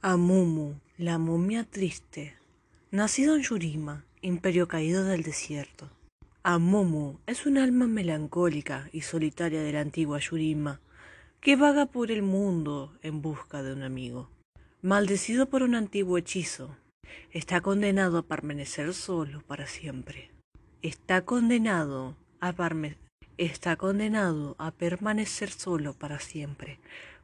Amumu, la momia triste. Nacido en Yurima, imperio caído del desierto. Amumu es un alma melancólica y solitaria de la antigua Yurima, que vaga por el mundo en busca de un amigo. Maldecido por un antiguo hechizo, está condenado a permanecer solo para siempre. Está condenado a, está condenado a permanecer solo para siempre,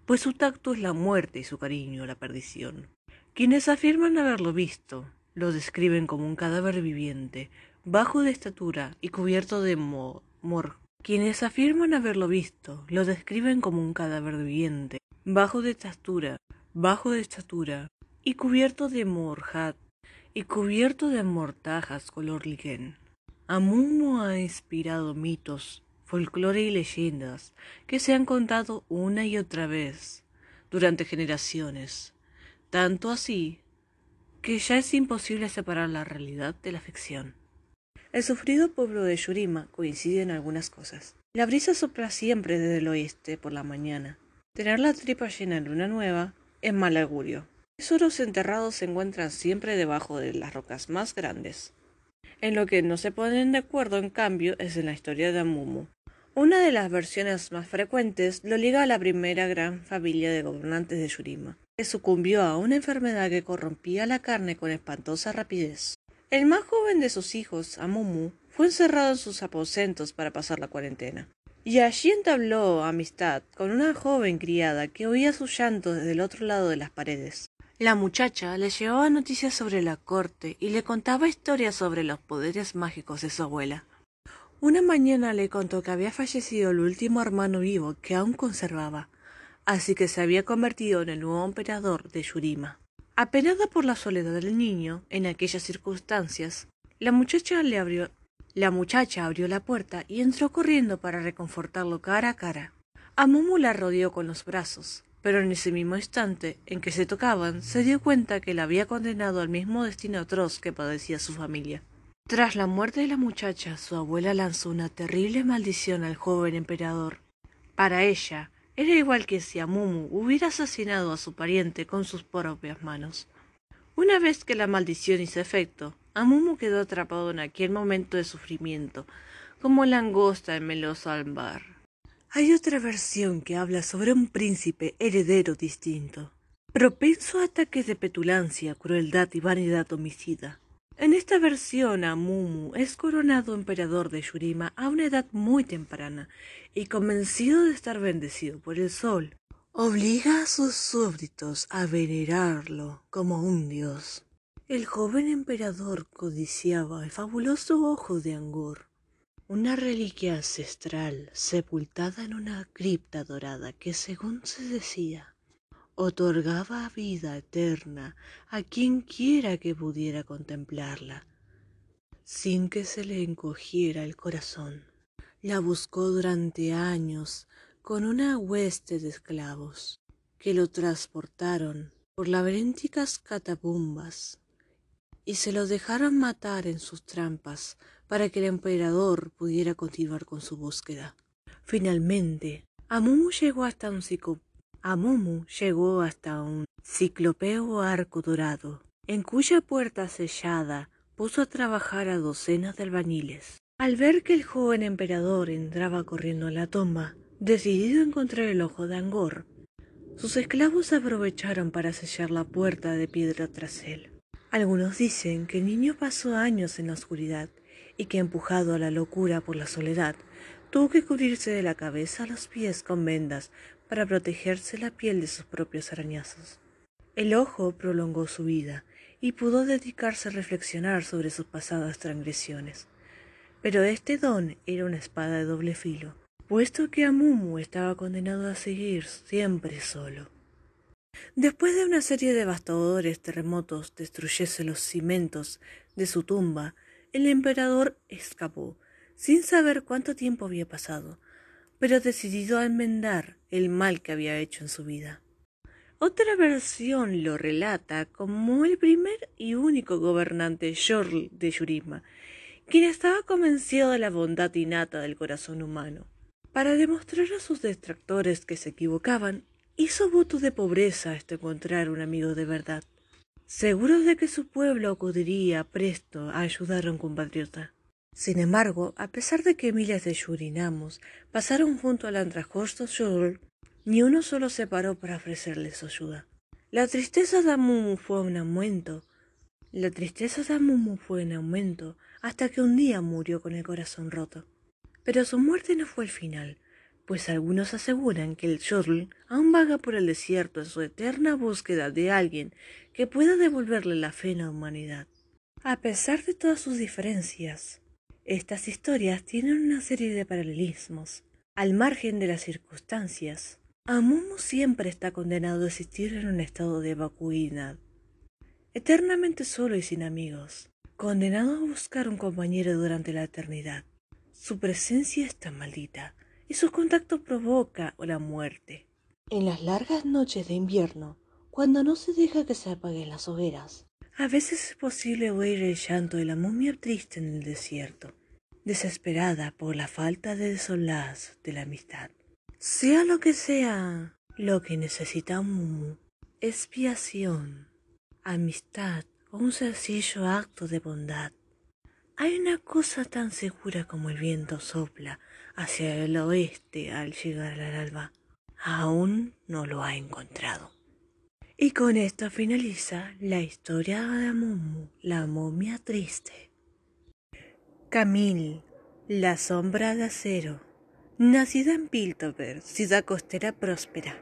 pues su tacto es la muerte y su cariño la perdición. Quienes afirman haberlo visto, lo describen como un cadáver viviente, bajo de estatura y cubierto de mor. Quienes afirman haberlo visto, lo describen como un cadáver viviente, bajo de estatura, bajo de estatura y cubierto de morjat y cubierto de mortajas color liquen. Amumu ha inspirado mitos folclore y leyendas que se han contado una y otra vez durante generaciones, tanto así que ya es imposible separar la realidad de la ficción. El sufrido pueblo de Yurima coincide en algunas cosas. La brisa sopla siempre desde el oeste por la mañana. Tener la tripa llena en luna nueva es mal augurio. Tesoros enterrados se encuentran siempre debajo de las rocas más grandes. En lo que no se ponen de acuerdo, en cambio, es en la historia de Amumu, una de las versiones más frecuentes lo liga a la primera gran familia de gobernantes de Yurima, que sucumbió a una enfermedad que corrompía la carne con espantosa rapidez. El más joven de sus hijos, Amumu, fue encerrado en sus aposentos para pasar la cuarentena. Y allí entabló amistad con una joven criada que oía su llanto desde el otro lado de las paredes. La muchacha le llevaba noticias sobre la corte y le contaba historias sobre los poderes mágicos de su abuela. Una mañana le contó que había fallecido el último hermano vivo que aún conservaba, así que se había convertido en el nuevo emperador de Yurima. Apenada por la soledad del niño en aquellas circunstancias, la muchacha le abrió la muchacha abrió la puerta y entró corriendo para reconfortarlo cara a cara. Amumu la rodeó con los brazos, pero en ese mismo instante en que se tocaban se dio cuenta que la había condenado al mismo destino atroz que padecía su familia. Tras la muerte de la muchacha, su abuela lanzó una terrible maldición al joven emperador. Para ella, era igual que si Amumu hubiera asesinado a su pariente con sus propias manos. Una vez que la maldición hizo efecto, Amumu quedó atrapado en aquel momento de sufrimiento, como langosta en meloso albar. Hay otra versión que habla sobre un príncipe heredero distinto, propenso a ataques de petulancia, crueldad y vanidad homicida. En esta versión, Amumu es coronado emperador de Yurima a una edad muy temprana y convencido de estar bendecido por el sol, obliga a sus súbditos a venerarlo como un dios. El joven emperador codiciaba el fabuloso ojo de Angor, una reliquia ancestral sepultada en una cripta dorada que, según se decía, otorgaba vida eterna a quien quiera que pudiera contemplarla, sin que se le encogiera el corazón. La buscó durante años con una hueste de esclavos, que lo transportaron por laberínticas catacumbas y se lo dejaron matar en sus trampas para que el emperador pudiera continuar con su búsqueda. Finalmente, Amumu llegó hasta un Amumu llegó hasta un ciclopeo arco dorado, en cuya puerta sellada puso a trabajar a docenas de albañiles. Al ver que el joven emperador entraba corriendo a la tumba, decidido a encontrar el ojo de Angor, sus esclavos aprovecharon para sellar la puerta de piedra tras él. Algunos dicen que el niño pasó años en la oscuridad y que empujado a la locura por la soledad, tuvo que cubrirse de la cabeza a los pies con vendas para protegerse la piel de sus propios arañazos. El ojo prolongó su vida y pudo dedicarse a reflexionar sobre sus pasadas transgresiones. Pero este don era una espada de doble filo, puesto que Amumu estaba condenado a seguir siempre solo. Después de una serie de devastadores terremotos destruyese los cimientos de su tumba, el emperador escapó, sin saber cuánto tiempo había pasado, pero decidido a enmendar el mal que había hecho en su vida. Otra versión lo relata como el primer y único gobernante Shorl de Yurima, quien estaba convencido de la bondad innata del corazón humano. Para demostrar a sus detractores que se equivocaban, hizo voto de pobreza hasta encontrar un amigo de verdad, seguro de que su pueblo acudiría presto a ayudar a un compatriota. Sin embargo, a pesar de que miles de Yurinamos pasaron junto al andrajoso Shul, ni uno solo se paró para ofrecerle su ayuda. La tristeza de Amumu fue un aumento. La tristeza de Amumu fue en aumento hasta que un día murió con el corazón roto. Pero su muerte no fue el final, pues algunos aseguran que el Shuttle aún vaga por el desierto en su eterna búsqueda de alguien que pueda devolverle la fe en la humanidad. A pesar de todas sus diferencias, estas historias tienen una serie de paralelismos. Al margen de las circunstancias, Amumu siempre está condenado a existir en un estado de vacuidad, eternamente solo y sin amigos, condenado a buscar un compañero durante la eternidad. Su presencia está maldita y su contacto provoca la muerte. En las largas noches de invierno, cuando no se deja que se apaguen las hogueras, a veces es posible oír el llanto de la momia triste en el desierto, desesperada por la falta de solaz de la amistad. Sea lo que sea lo que necesita mumu, expiación, amistad o un sencillo acto de bondad. Hay una cosa tan segura como el viento sopla hacia el oeste al llegar al alba. Aún no lo ha encontrado. Y con esto finaliza la historia de Mumu, la momia triste. Camille, la sombra de acero. Nacida en Piltover, ciudad costera próspera.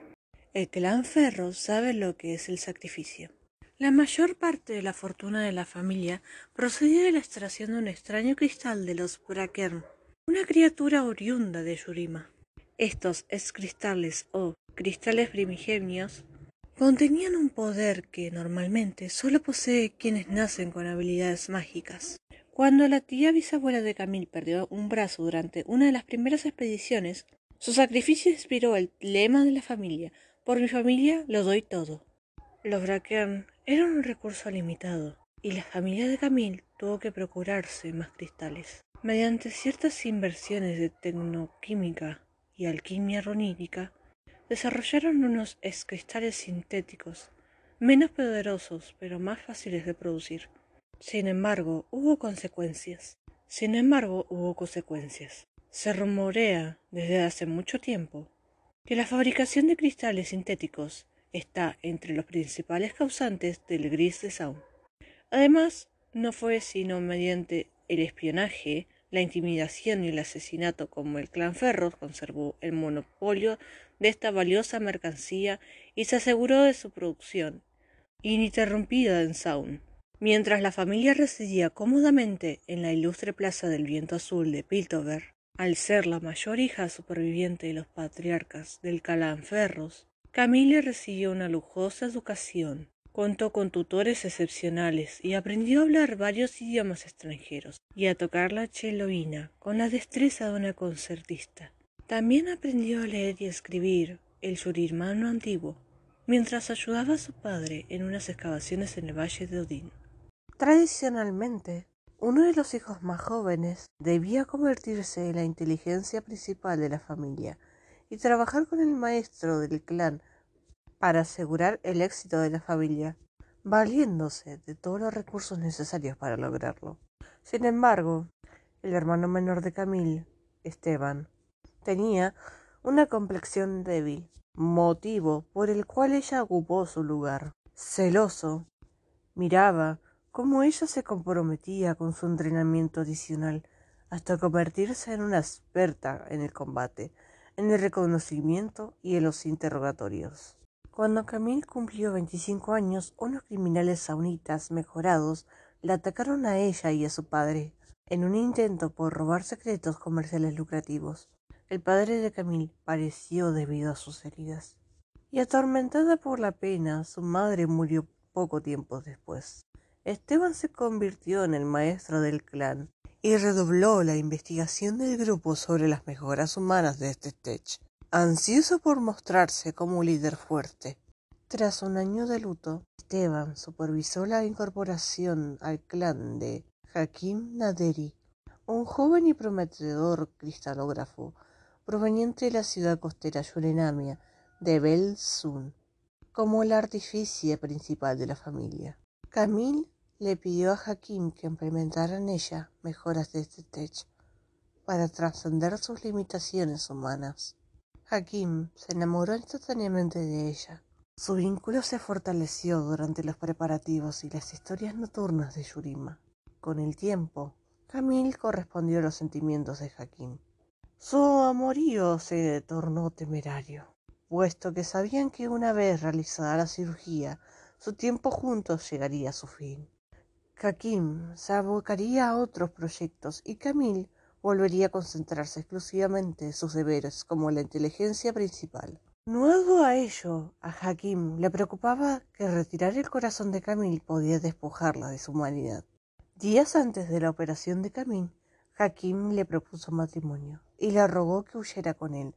El clan Ferro sabe lo que es el sacrificio. La mayor parte de la fortuna de la familia procedía de la extracción de un extraño cristal de los Brakern, una criatura oriunda de Yurima. Estos cristales o cristales primigenios contenían un poder que normalmente solo posee quienes nacen con habilidades mágicas. Cuando la tía bisabuela de Camille perdió un brazo durante una de las primeras expediciones, su sacrificio inspiró el lema de la familia, por mi familia lo doy todo. Los Braquern eran un recurso limitado, y la familia de Camille tuvo que procurarse más cristales. Mediante ciertas inversiones de tecnoquímica y alquimia ronítica, desarrollaron unos cristales sintéticos, menos poderosos pero más fáciles de producir. Sin embargo, hubo consecuencias. Sin embargo, hubo consecuencias. Se rumorea desde hace mucho tiempo que la fabricación de cristales sintéticos está entre los principales causantes del gris de Sound. Además, no fue sino mediante el espionaje la intimidación y el asesinato como el clan Ferros conservó el monopolio de esta valiosa mercancía y se aseguró de su producción ininterrumpida en Sound. Mientras la familia residía cómodamente en la ilustre plaza del viento azul de Piltover, al ser la mayor hija superviviente de los patriarcas del clan Ferros, Camille recibió una lujosa educación Contó con tutores excepcionales y aprendió a hablar varios idiomas extranjeros y a tocar la cheloína con la destreza de una concertista. También aprendió a leer y escribir el surirmano antiguo, mientras ayudaba a su padre en unas excavaciones en el valle de Odín. Tradicionalmente, uno de los hijos más jóvenes debía convertirse en la inteligencia principal de la familia y trabajar con el maestro del clan para asegurar el éxito de la familia, valiéndose de todos los recursos necesarios para lograrlo. Sin embargo, el hermano menor de Camille, Esteban, tenía una complexión débil, motivo por el cual ella ocupó su lugar. Celoso, miraba cómo ella se comprometía con su entrenamiento adicional hasta convertirse en una experta en el combate, en el reconocimiento y en los interrogatorios. Cuando Camille cumplió 25 años, unos criminales saunitas mejorados la atacaron a ella y a su padre, en un intento por robar secretos comerciales lucrativos. El padre de Camille pareció debido a sus heridas. Y atormentada por la pena, su madre murió poco tiempo después. Esteban se convirtió en el maestro del clan y redobló la investigación del grupo sobre las mejoras humanas de este ansioso por mostrarse como un líder fuerte. Tras un año de luto, Esteban supervisó la incorporación al clan de Hakim Naderi, un joven y prometedor cristalógrafo proveniente de la ciudad costera Yurenamia de Belsun como el artífice principal de la familia. Camille le pidió a Hakim que implementara en ella mejoras de este tech para trascender sus limitaciones humanas. Se enamoró instantáneamente de ella. Su vínculo se fortaleció durante los preparativos y las historias nocturnas de Yurima. Con el tiempo, Camille correspondió a los sentimientos de Hakim. Su amorío se tornó temerario, puesto que sabían que una vez realizada la cirugía, su tiempo juntos llegaría a su fin. Hakim se abocaría a otros proyectos y Camille volvería a concentrarse exclusivamente en sus deberes como la inteligencia principal. Nuevo a ello, a Hakim le preocupaba que retirar el corazón de Camille podía despojarla de su humanidad. Días antes de la operación de Camille, Hakim le propuso matrimonio y le rogó que huyera con él.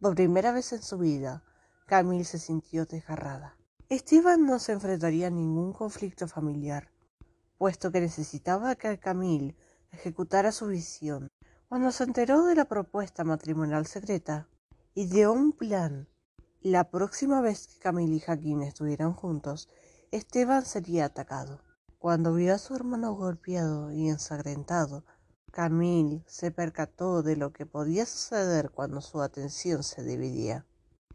Por primera vez en su vida, Camille se sintió desgarrada. Esteban no se enfrentaría a ningún conflicto familiar puesto que necesitaba que Camille ejecutara su visión. Cuando se enteró de la propuesta matrimonial secreta, ideó un plan. La próxima vez que Camille y Jaquín estuvieran juntos, Esteban sería atacado. Cuando vio a su hermano golpeado y ensangrentado, Camille se percató de lo que podía suceder cuando su atención se dividía.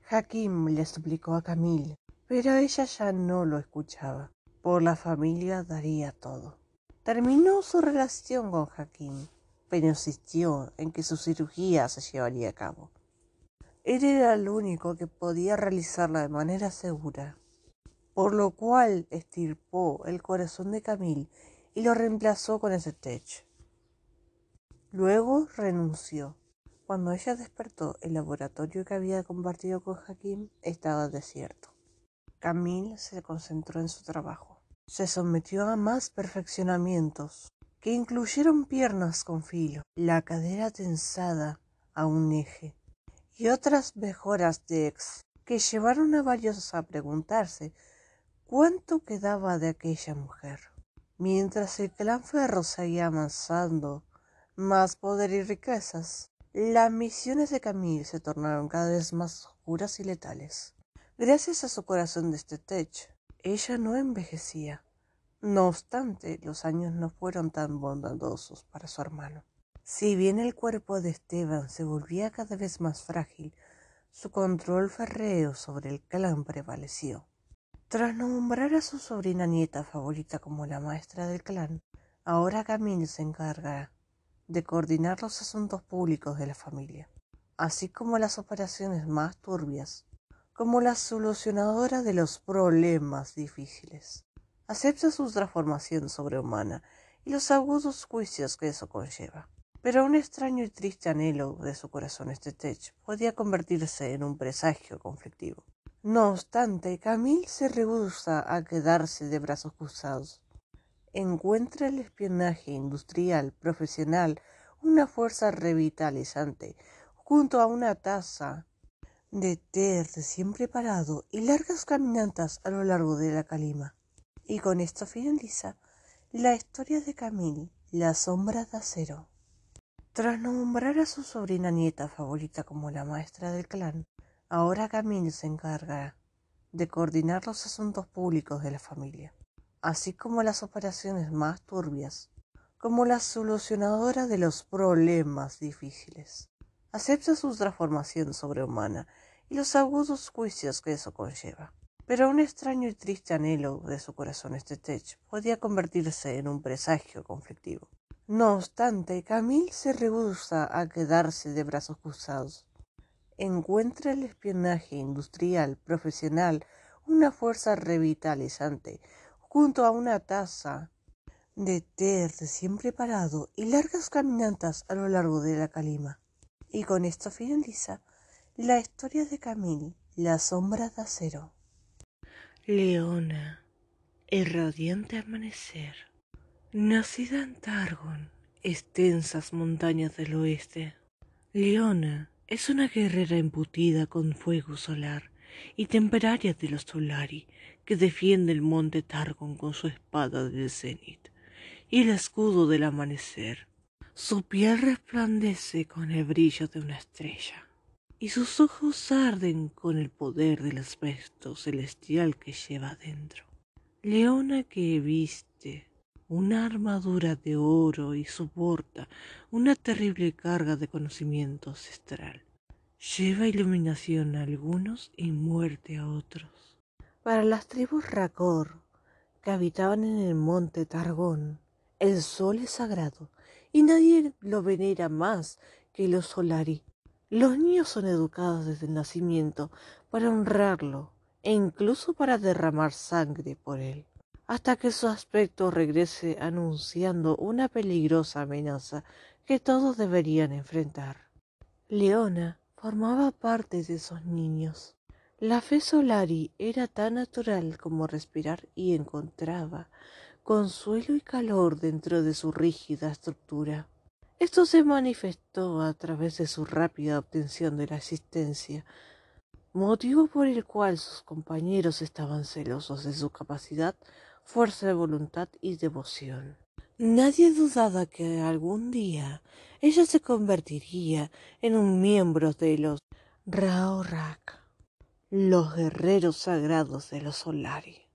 Hakim le suplicó a Camille, pero ella ya no lo escuchaba. Por la familia daría todo. Terminó su relación con Hakim, pero insistió en que su cirugía se llevaría a cabo. Él era el único que podía realizarla de manera segura, por lo cual estirpó el corazón de Camille y lo reemplazó con ese tech. Luego renunció. Cuando ella despertó, el laboratorio que había compartido con Hakim estaba desierto. Camille se concentró en su trabajo se sometió a más perfeccionamientos, que incluyeron piernas con filo, la cadera tensada a un eje, y otras mejoras de ex, que llevaron a varios a preguntarse cuánto quedaba de aquella mujer. Mientras el clan Ferro seguía avanzando, más poder y riquezas, las misiones de Camille se tornaron cada vez más oscuras y letales. Gracias a su corazón de este tech, ella no envejecía. No obstante, los años no fueron tan bondadosos para su hermano. Si bien el cuerpo de Esteban se volvía cada vez más frágil, su control férreo sobre el clan prevaleció. Tras nombrar a su sobrina nieta favorita como la maestra del clan, ahora Camille se encargará de coordinar los asuntos públicos de la familia, así como las operaciones más turbias como la solucionadora de los problemas difíciles. Acepta su transformación sobrehumana y los agudos juicios que eso conlleva. Pero un extraño y triste anhelo de su corazón este tech podía convertirse en un presagio conflictivo. No obstante, Camille se rehúsa a quedarse de brazos cruzados. Encuentra el espionaje industrial profesional una fuerza revitalizante junto a una tasa de té recién preparado y largas caminatas a lo largo de la calima. Y con esto finaliza la historia de Camille, la sombra de acero. Tras nombrar a su sobrina nieta favorita como la maestra del clan, ahora Camille se encargará de coordinar los asuntos públicos de la familia, así como las operaciones más turbias, como la solucionadora de los problemas difíciles. Acepta su transformación sobrehumana y los agudos juicios que eso conlleva. Pero un extraño y triste anhelo de su corazón este tech podía convertirse en un presagio conflictivo. No obstante, Camille se rehúsa a quedarse de brazos cruzados. Encuentra el espionaje industrial profesional una fuerza revitalizante junto a una taza de té recién preparado y largas caminatas a lo largo de la calima. Y con esto finaliza la historia de Camille, la sombra de acero. Leona, el radiante amanecer. Nacida en Targon, extensas montañas del oeste. Leona es una guerrera embutida con fuego solar y temeraria de los Solari, que defiende el monte Targon con su espada del cenit y el escudo del amanecer. Su piel resplandece con el brillo de una estrella. Y sus ojos arden con el poder del aspecto celestial que lleva dentro. Leona que viste una armadura de oro y soporta una terrible carga de conocimiento ancestral. Lleva iluminación a algunos y muerte a otros. Para las tribus Rakor, que habitaban en el monte Targón, el sol es sagrado y nadie lo venera más que los Solari. Los niños son educados desde el nacimiento para honrarlo e incluso para derramar sangre por él, hasta que su aspecto regrese anunciando una peligrosa amenaza que todos deberían enfrentar. Leona formaba parte de esos niños. La fe Solari era tan natural como respirar y encontraba consuelo y calor dentro de su rígida estructura. Esto se manifestó a través de su rápida obtención de la existencia, motivo por el cual sus compañeros estaban celosos de su capacidad, fuerza de voluntad y devoción. Nadie dudaba que algún día ella se convertiría en un miembro de los Raorak, los guerreros sagrados de los Solari.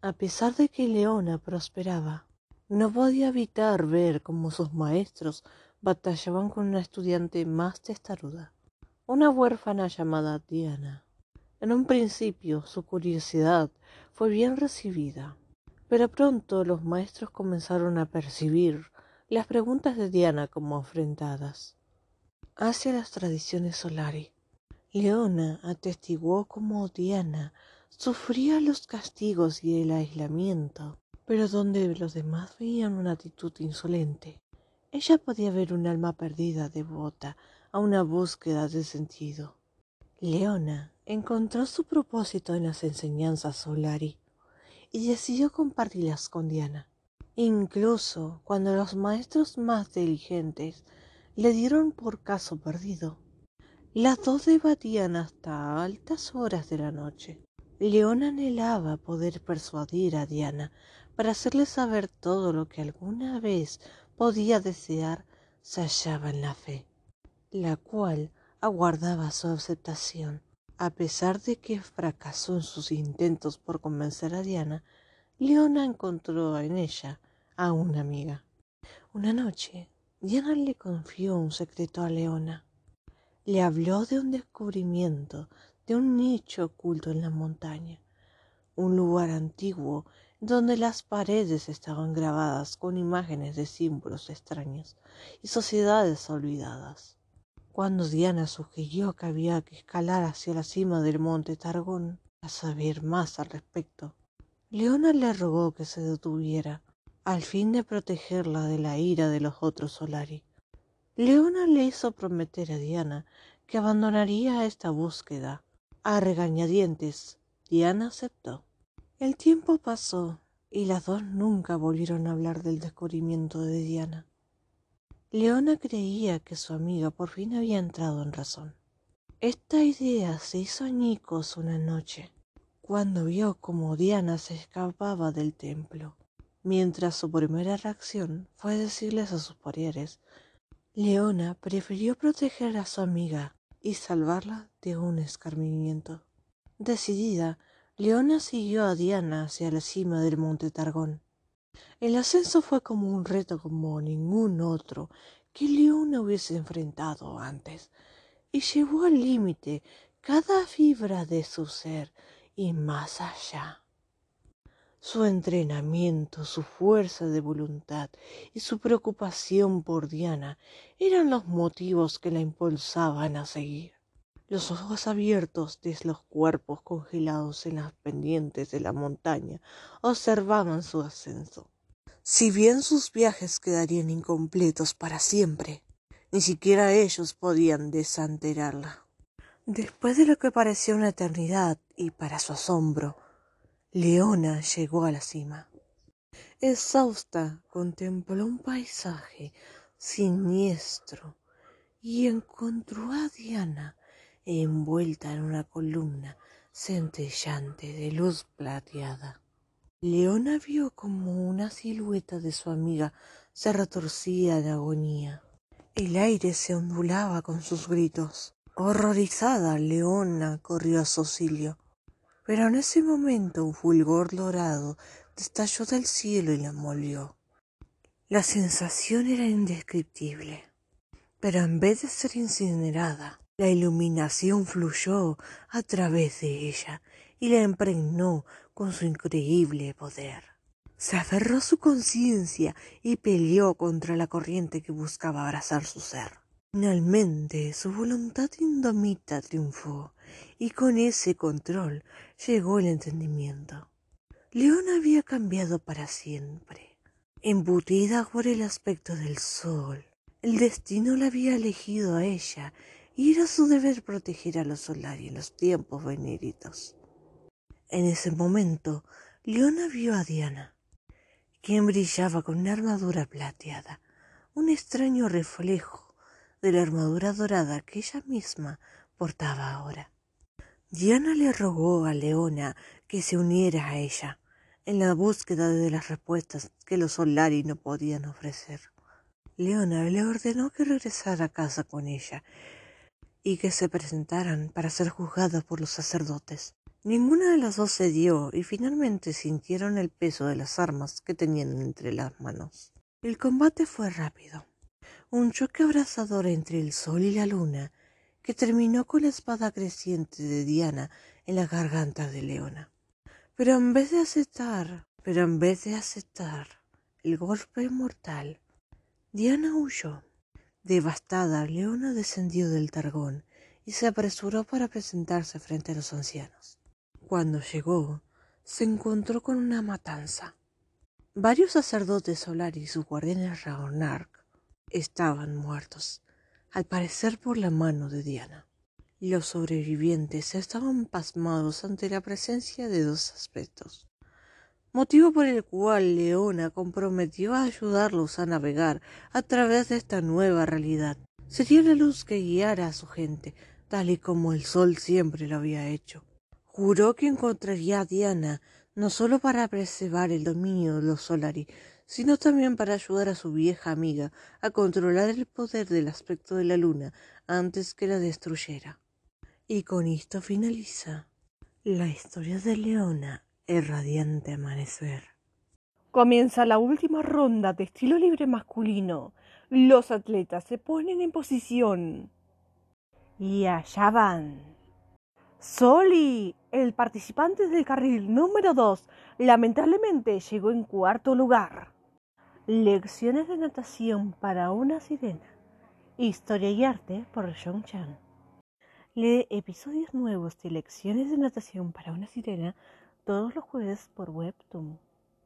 A pesar de que Leona prosperaba, no podía evitar ver cómo sus maestros batallaban con una estudiante más testaruda, una huérfana llamada Diana. En un principio su curiosidad fue bien recibida, pero pronto los maestros comenzaron a percibir las preguntas de Diana como afrentadas hacia las tradiciones solari. Leona atestiguó cómo Diana sufría los castigos y el aislamiento pero donde los demás veían una actitud insolente, ella podía ver un alma perdida devota a una búsqueda de sentido. Leona encontró su propósito en las enseñanzas Solari y decidió compartirlas con Diana. Incluso cuando los maestros más diligentes le dieron por caso perdido, las dos debatían hasta altas horas de la noche. Leona anhelaba poder persuadir a Diana para hacerle saber todo lo que alguna vez podía desear se hallaba en la fe, la cual aguardaba su aceptación. A pesar de que fracasó en sus intentos por convencer a Diana, Leona encontró en ella a una amiga. Una noche, Diana le confió un secreto a Leona. Le habló de un descubrimiento de un nicho oculto en la montaña, un lugar antiguo donde las paredes estaban grabadas con imágenes de símbolos extraños y sociedades olvidadas. Cuando Diana sugirió que había que escalar hacia la cima del monte Targón a saber más al respecto, Leona le rogó que se detuviera, al fin de protegerla de la ira de los otros Solari. Leona le hizo prometer a Diana que abandonaría esta búsqueda. A regañadientes, Diana aceptó. El tiempo pasó y las dos nunca volvieron a hablar del descubrimiento de Diana. Leona creía que su amiga por fin había entrado en razón. Esta idea se hizo añicos una noche, cuando vio cómo Diana se escapaba del templo, mientras su primera reacción fue decirles a sus parientes. Leona prefirió proteger a su amiga y salvarla de un escarmiento. Decidida, Leona siguió a Diana hacia la cima del monte Targón. El ascenso fue como un reto como ningún otro que Leona hubiese enfrentado antes, y llevó al límite cada fibra de su ser y más allá. Su entrenamiento, su fuerza de voluntad y su preocupación por Diana eran los motivos que la impulsaban a seguir los ojos abiertos de los cuerpos congelados en las pendientes de la montaña observaban su ascenso. Si bien sus viajes quedarían incompletos para siempre, ni siquiera ellos podían desanterarla. Después de lo que parecía una eternidad, y para su asombro, Leona llegó a la cima. Exhausta, contempló un paisaje siniestro y encontró a Diana envuelta en una columna centellante de luz plateada. Leona vio como una silueta de su amiga se retorcía en agonía. El aire se ondulaba con sus gritos. Horrorizada, Leona corrió a su auxilio. Pero en ese momento un fulgor dorado estalló del cielo y la envolvió. La sensación era indescriptible, pero en vez de ser incinerada, la iluminación fluyó a través de ella y la impregnó con su increíble poder. Se aferró a su conciencia y peleó contra la corriente que buscaba abrazar su ser. Finalmente su voluntad indomita triunfó y con ese control llegó el entendimiento. León había cambiado para siempre. Embutida por el aspecto del sol, el destino la había elegido a ella y era su deber proteger a los solares en los tiempos venéritos. En ese momento, Leona vio a Diana, quien brillaba con una armadura plateada, un extraño reflejo de la armadura dorada que ella misma portaba ahora. Diana le rogó a Leona que se uniera a ella, en la búsqueda de las respuestas que los Solari no podían ofrecer. Leona le ordenó que regresara a casa con ella y que se presentaran para ser juzgadas por los sacerdotes. Ninguna de las dos cedió y finalmente sintieron el peso de las armas que tenían entre las manos. El combate fue rápido, un choque abrasador entre el sol y la luna que terminó con la espada creciente de Diana en la garganta de Leona. Pero en vez de aceptar, pero en vez de aceptar el golpe mortal, Diana huyó. Devastada, Leona descendió del targón y se apresuró para presentarse frente a los ancianos. Cuando llegó, se encontró con una matanza. Varios sacerdotes solares y sus guardianes Raonark estaban muertos, al parecer por la mano de Diana. Los sobrevivientes estaban pasmados ante la presencia de dos aspectos, motivo por el cual Leona comprometió a ayudarlos a navegar a través de esta nueva realidad. Sería la luz que guiara a su gente, tal y como el sol siempre lo había hecho. Juró que encontraría a Diana no solo para preservar el dominio de los Solari, sino también para ayudar a su vieja amiga a controlar el poder del aspecto de la luna antes que la destruyera. Y con esto finaliza la historia de Leona, el radiante amanecer. Comienza la última ronda de estilo libre masculino. Los atletas se ponen en posición. Y allá van. Soli, el participante del carril número 2, lamentablemente llegó en cuarto lugar. Lecciones de natación para una sirena. Historia y arte por John Chan. Lee episodios nuevos de Lecciones de Natación para una Sirena todos los jueves por Webtoon.